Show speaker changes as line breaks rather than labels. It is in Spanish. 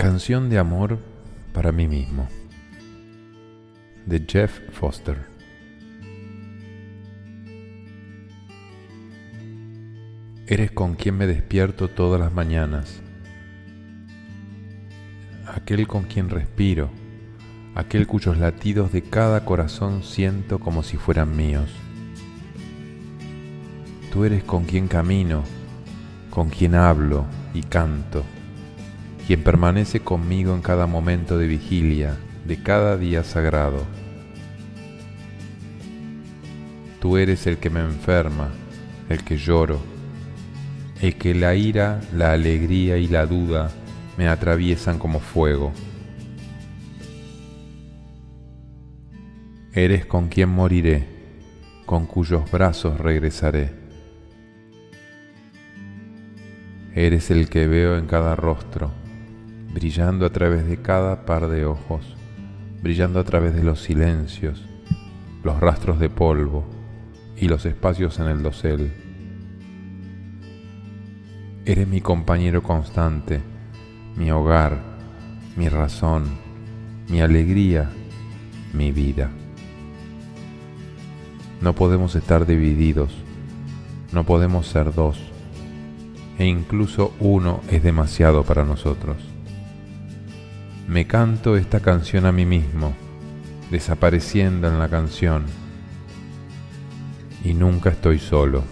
Canción de amor para mí mismo de Jeff Foster. Eres con quien me despierto todas las mañanas, aquel con quien respiro, aquel cuyos latidos de cada corazón siento como si fueran míos. Tú eres con quien camino, con quien hablo y canto quien permanece conmigo en cada momento de vigilia, de cada día sagrado. Tú eres el que me enferma, el que lloro, el que la ira, la alegría y la duda me atraviesan como fuego. Eres con quien moriré, con cuyos brazos regresaré. Eres el que veo en cada rostro, brillando a través de cada par de ojos, brillando a través de los silencios, los rastros de polvo y los espacios en el dosel. Eres mi compañero constante, mi hogar, mi razón, mi alegría, mi vida. No podemos estar divididos, no podemos ser dos, e incluso uno es demasiado para nosotros me canto esta canción a mí mismo, desapareciendo en la canción, y nunca estoy solo.